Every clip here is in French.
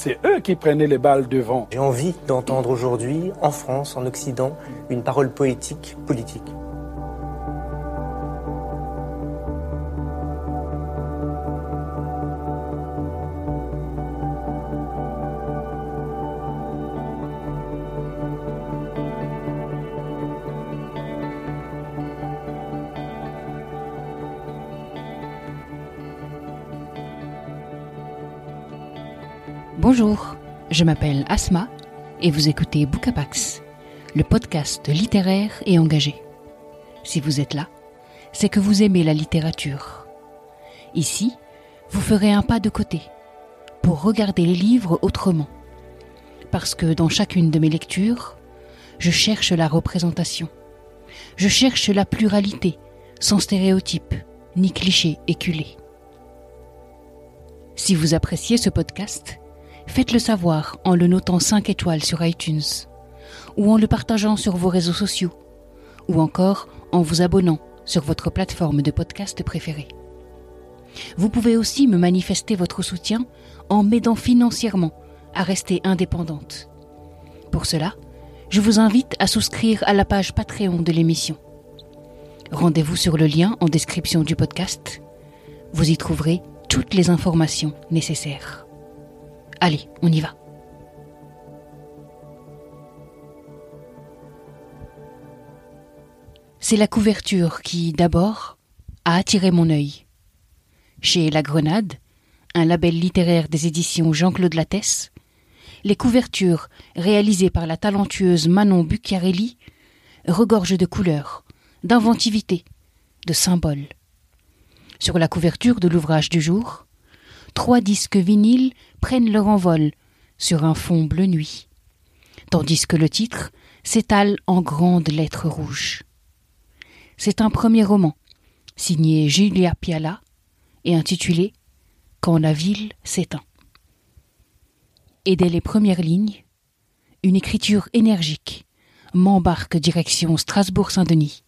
c'est eux qui prenaient les balles devant. J'ai envie d'entendre aujourd'hui, en France, en Occident, une parole poétique, politique. Bonjour, je m'appelle Asma et vous écoutez Bookapax, le podcast littéraire et engagé. Si vous êtes là, c'est que vous aimez la littérature. Ici, vous ferez un pas de côté pour regarder les livres autrement. Parce que dans chacune de mes lectures, je cherche la représentation. Je cherche la pluralité, sans stéréotypes, ni clichés éculés. Si vous appréciez ce podcast, faites-le savoir en le notant 5 étoiles sur iTunes, ou en le partageant sur vos réseaux sociaux, ou encore en vous abonnant sur votre plateforme de podcast préférée. Vous pouvez aussi me manifester votre soutien en m'aidant financièrement à rester indépendante. Pour cela, je vous invite à souscrire à la page Patreon de l'émission. Rendez-vous sur le lien en description du podcast. Vous y trouverez toutes les informations nécessaires. Allez, on y va. C'est la couverture qui, d'abord, a attiré mon œil. Chez La Grenade, un label littéraire des éditions Jean-Claude Lattès, les couvertures réalisées par la talentueuse Manon Bucchiarelli regorgent de couleurs, d'inventivité, de symboles. Sur la couverture de l'ouvrage du jour, trois disques vinyles prennent leur envol sur un fond bleu nuit, tandis que le titre s'étale en grandes lettres rouges. C'est un premier roman, signé Julia Piala et intitulé Quand la ville s'éteint. Et dès les premières lignes, une écriture énergique m'embarque direction Strasbourg-Saint-Denis,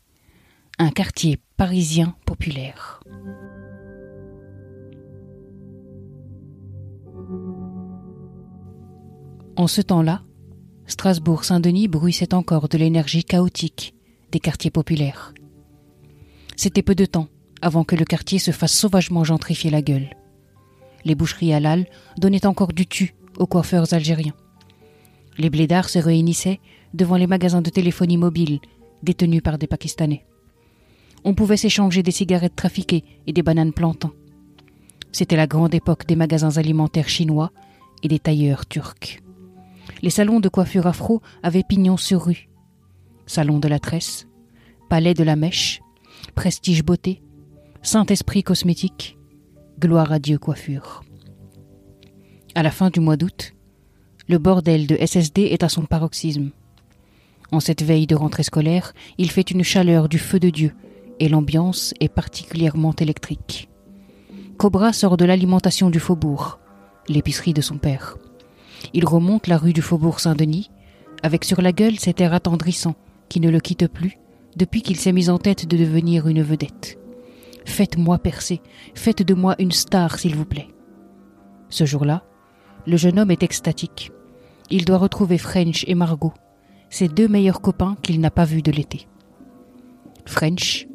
un quartier parisien populaire. En ce temps-là, Strasbourg-Saint-Denis bruissait encore de l'énergie chaotique des quartiers populaires. C'était peu de temps avant que le quartier se fasse sauvagement gentrifier la gueule. Les boucheries halal donnaient encore du tu aux coiffeurs algériens. Les blédards se réunissaient devant les magasins de téléphonie mobile détenus par des Pakistanais. On pouvait s'échanger des cigarettes trafiquées et des bananes plantains. C'était la grande époque des magasins alimentaires chinois et des tailleurs turcs. Les salons de coiffure afro avaient pignon sur rue. Salon de la tresse, palais de la mèche, prestige beauté, Saint-Esprit cosmétique, gloire à Dieu coiffure. À la fin du mois d'août, le bordel de SSD est à son paroxysme. En cette veille de rentrée scolaire, il fait une chaleur du feu de Dieu et l'ambiance est particulièrement électrique. Cobra sort de l'alimentation du faubourg, l'épicerie de son père. Il remonte la rue du faubourg Saint-Denis, avec sur la gueule cet air attendrissant qui ne le quitte plus depuis qu'il s'est mis en tête de devenir une vedette. Faites-moi percer, faites de moi une star, s'il vous plaît. Ce jour-là, le jeune homme est extatique. Il doit retrouver French et Margot, ses deux meilleurs copains qu'il n'a pas vus de l'été. French,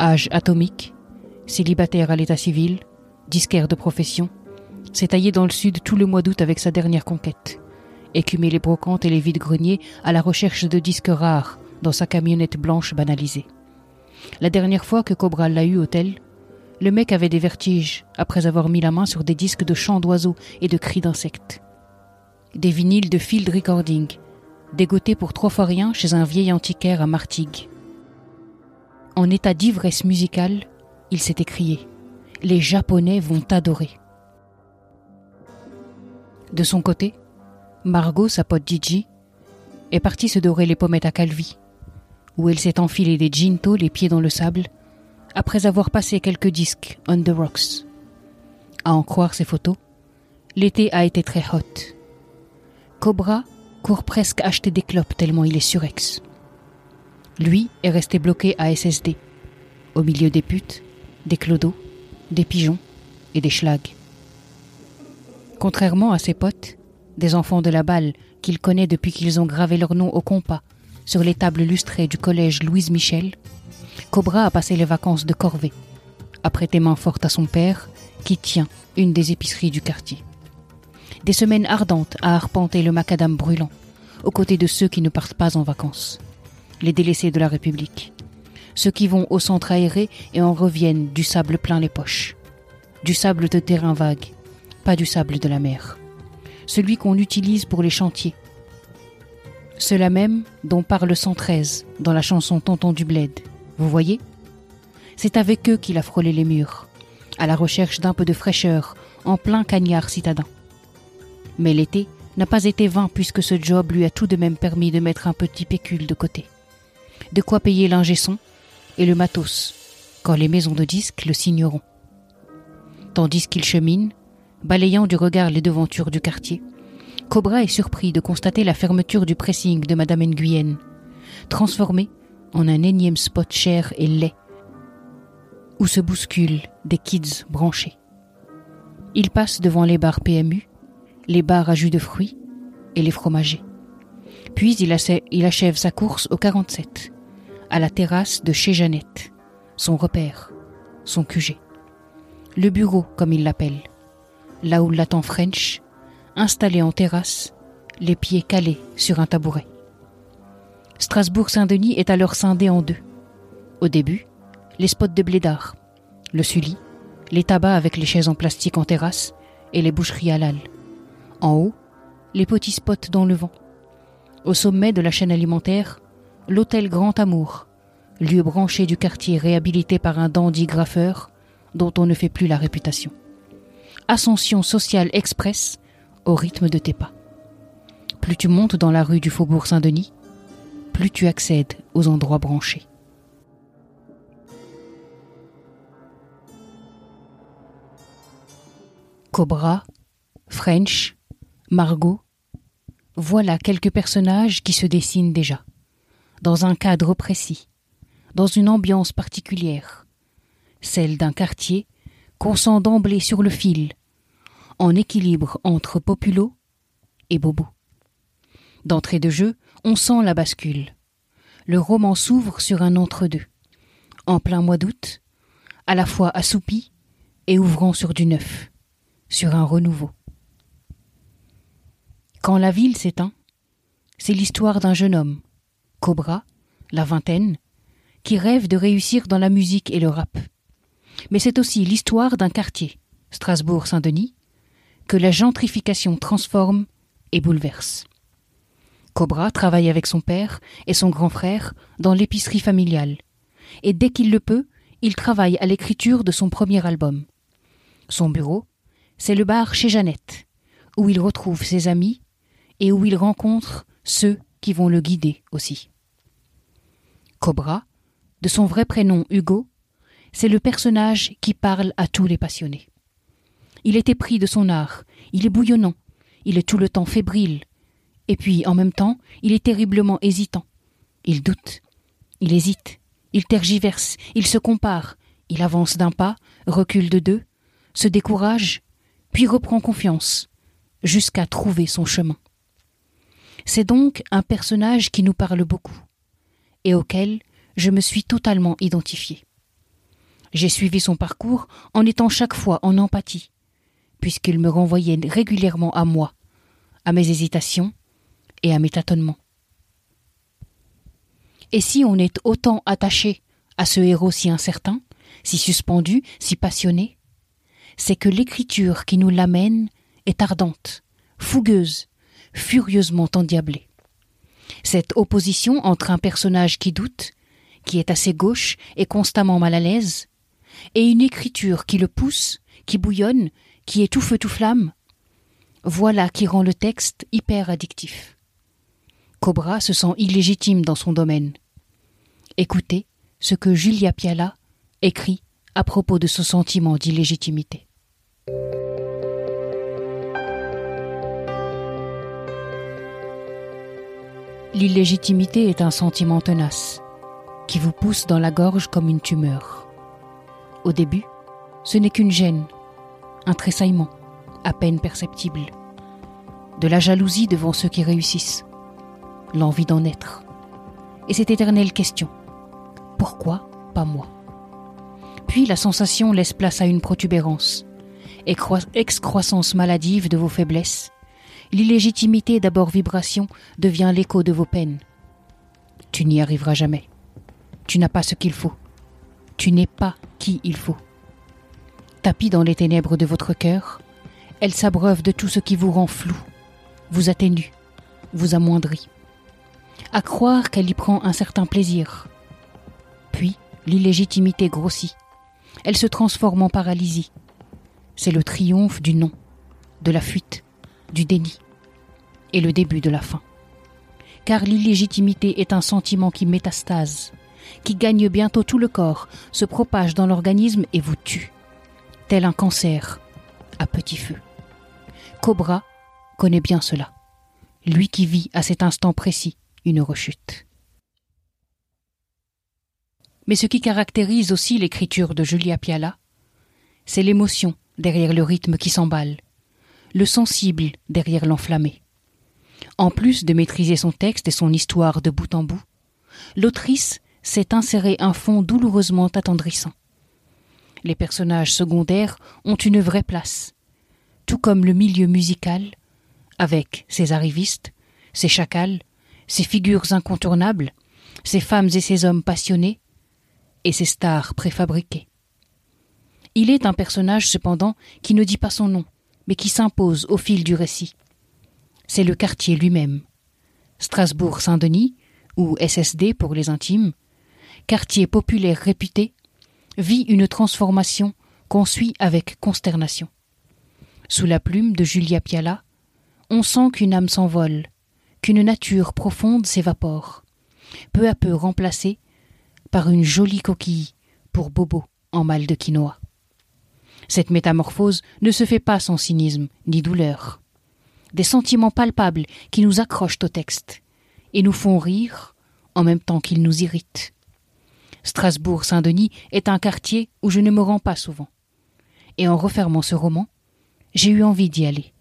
âge atomique, célibataire à l'état civil, disquaire de profession, s'est taillé dans le sud tout le mois d'août avec sa dernière conquête. Écumé les brocantes et les vides-greniers à la recherche de disques rares dans sa camionnette blanche banalisée. La dernière fois que Cobra l'a eu au tel, le mec avait des vertiges après avoir mis la main sur des disques de chants d'oiseaux et de cris d'insectes. Des vinyles de field recording, dégotés pour trois fois rien chez un vieil antiquaire à Martigues. En état d'ivresse musicale, il s'est écrié Les Japonais vont adorer. De son côté, Margot, sa pote Gigi, est partie se dorer les pommettes à Calvi, où elle s'est enfilée des ginto les pieds dans le sable, après avoir passé quelques disques on the rocks. À en croire ses photos, l'été a été très hot. Cobra court presque acheter des clopes tellement il est surex. Lui est resté bloqué à SSD, au milieu des putes, des clodos, des pigeons et des schlags. Contrairement à ses potes, des enfants de la balle qu'il connaît depuis qu'ils ont gravé leur nom au compas sur les tables lustrées du collège Louise Michel, Cobra a passé les vacances de corvée, a prêté main forte à son père, qui tient une des épiceries du quartier. Des semaines ardentes à arpenter le macadam brûlant, aux côtés de ceux qui ne partent pas en vacances, les délaissés de la République, ceux qui vont au centre aéré et en reviennent du sable plein les poches, du sable de terrain vague, pas du sable de la mer, celui qu'on utilise pour les chantiers. Cela même dont parle 113 dans la chanson Tonton du Bled. Vous voyez? C'est avec eux qu'il a frôlé les murs, à la recherche d'un peu de fraîcheur, en plein cagnard citadin. Mais l'été n'a pas été vain puisque ce job lui a tout de même permis de mettre un petit pécule de côté. De quoi payer l'ingé son et le matos, quand les maisons de disques le signeront. Tandis qu'il chemine, balayant du regard les devantures du quartier, Cobra est surpris de constater la fermeture du pressing de Madame Nguyen, transformé en un énième spot cher et laid, où se bousculent des kids branchés. Il passe devant les bars PMU, les bars à jus de fruits et les fromagers. Puis il, il achève sa course au 47, à la terrasse de chez Jeannette, son repère, son QG. Le bureau, comme il l'appelle, là où l'attend French, installé en terrasse, les pieds calés sur un tabouret. Strasbourg-Saint-Denis est alors scindé en deux. Au début, les spots de blédard, le Sully, les tabacs avec les chaises en plastique en terrasse et les boucheries halal. En haut, les petits spots dans le vent. Au sommet de la chaîne alimentaire, l'hôtel Grand Amour, lieu branché du quartier réhabilité par un dandy graffeur dont on ne fait plus la réputation. Ascension sociale express au rythme de tes pas. Plus tu montes dans la rue du Faubourg Saint-Denis, plus tu accèdes aux endroits branchés. Cobra, French, Margot, voilà quelques personnages qui se dessinent déjà, dans un cadre précis, dans une ambiance particulière, celle d'un quartier qu'on sent d'emblée sur le fil, en équilibre entre populo et bobo. D'entrée de jeu, on sent la bascule. Le roman s'ouvre sur un entre-deux, en plein mois d'août, à la fois assoupi et ouvrant sur du neuf, sur un renouveau. Quand la ville s'éteint, c'est l'histoire d'un jeune homme, Cobra, la vingtaine, qui rêve de réussir dans la musique et le rap. Mais c'est aussi l'histoire d'un quartier, Strasbourg-Saint-Denis, que la gentrification transforme et bouleverse. Cobra travaille avec son père et son grand frère dans l'épicerie familiale, et dès qu'il le peut, il travaille à l'écriture de son premier album. Son bureau, c'est le bar chez Jeannette, où il retrouve ses amis et où il rencontre ceux qui vont le guider aussi. Cobra, de son vrai prénom Hugo, c'est le personnage qui parle à tous les passionnés. Il est épris de son art, il est bouillonnant, il est tout le temps fébrile, et puis en même temps, il est terriblement hésitant. Il doute, il hésite, il tergiverse, il se compare, il avance d'un pas, recule de deux, se décourage, puis reprend confiance, jusqu'à trouver son chemin. C'est donc un personnage qui nous parle beaucoup, et auquel je me suis totalement identifié. J'ai suivi son parcours en étant chaque fois en empathie, puisqu'il me renvoyait régulièrement à moi, à mes hésitations et à mes tâtonnements. Et si on est autant attaché à ce héros si incertain, si suspendu, si passionné, c'est que l'écriture qui nous l'amène est ardente, fougueuse, furieusement endiablée. Cette opposition entre un personnage qui doute, qui est assez gauche et constamment mal à l'aise, et une écriture qui le pousse, qui bouillonne, qui est tout feu tout flamme, voilà qui rend le texte hyper addictif. Cobra se sent illégitime dans son domaine. Écoutez ce que Julia Piala écrit à propos de ce sentiment d'illégitimité. L'illégitimité est un sentiment tenace qui vous pousse dans la gorge comme une tumeur. Au début, ce n'est qu'une gêne, un tressaillement, à peine perceptible, de la jalousie devant ceux qui réussissent, l'envie d'en être, et cette éternelle question pourquoi pas moi? Puis la sensation laisse place à une protubérance, excroissance maladive de vos faiblesses. L'illégitimité, d'abord vibration, devient l'écho de vos peines. Tu n'y arriveras jamais. Tu n'as pas ce qu'il faut. Tu n'es pas qui il faut. Tapis dans les ténèbres de votre cœur, elle s'abreuve de tout ce qui vous rend flou, vous atténue, vous amoindrit. À croire qu'elle y prend un certain plaisir. Puis, l'illégitimité grossit. Elle se transforme en paralysie. C'est le triomphe du non, de la fuite, du déni, et le début de la fin. Car l'illégitimité est un sentiment qui métastase, qui gagne bientôt tout le corps, se propage dans l'organisme et vous tue tel un cancer à petit feu. Cobra connaît bien cela, lui qui vit à cet instant précis une rechute. Mais ce qui caractérise aussi l'écriture de Julia Piala, c'est l'émotion derrière le rythme qui s'emballe, le sensible derrière l'enflammé. En plus de maîtriser son texte et son histoire de bout en bout, l'autrice s'est inséré un fond douloureusement attendrissant les personnages secondaires ont une vraie place, tout comme le milieu musical, avec ses arrivistes, ses chacals, ses figures incontournables, ses femmes et ses hommes passionnés, et ses stars préfabriquées. Il est un personnage cependant qui ne dit pas son nom, mais qui s'impose au fil du récit. C'est le quartier lui-même. Strasbourg-Saint-Denis, ou SSD pour les intimes, quartier populaire réputé, vit une transformation qu'on suit avec consternation. Sous la plume de Julia Piala, on sent qu'une âme s'envole, qu'une nature profonde s'évapore, peu à peu remplacée par une jolie coquille pour Bobo en mal de quinoa. Cette métamorphose ne se fait pas sans cynisme ni douleur. Des sentiments palpables qui nous accrochent au texte et nous font rire en même temps qu'ils nous irritent. Strasbourg-Saint-Denis est un quartier où je ne me rends pas souvent. Et en refermant ce roman, j'ai eu envie d'y aller,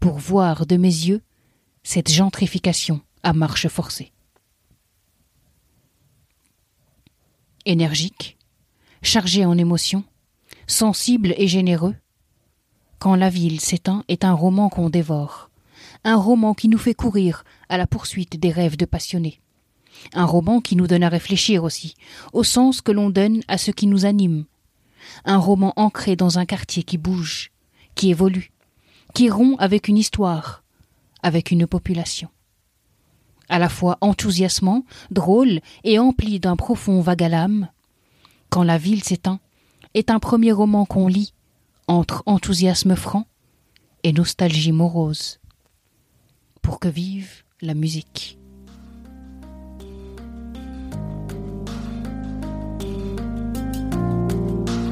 pour voir de mes yeux cette gentrification à marche forcée. Énergique, chargé en émotions, sensible et généreux, Quand la ville s'éteint est un roman qu'on dévore, un roman qui nous fait courir à la poursuite des rêves de passionnés un roman qui nous donne à réfléchir aussi, au sens que l'on donne à ce qui nous anime. Un roman ancré dans un quartier qui bouge, qui évolue, qui rompt avec une histoire, avec une population. À la fois enthousiasmant, drôle et empli d'un profond vague à l'âme, Quand la ville s'éteint est un premier roman qu'on lit entre enthousiasme franc et nostalgie morose. Pour que vive la musique.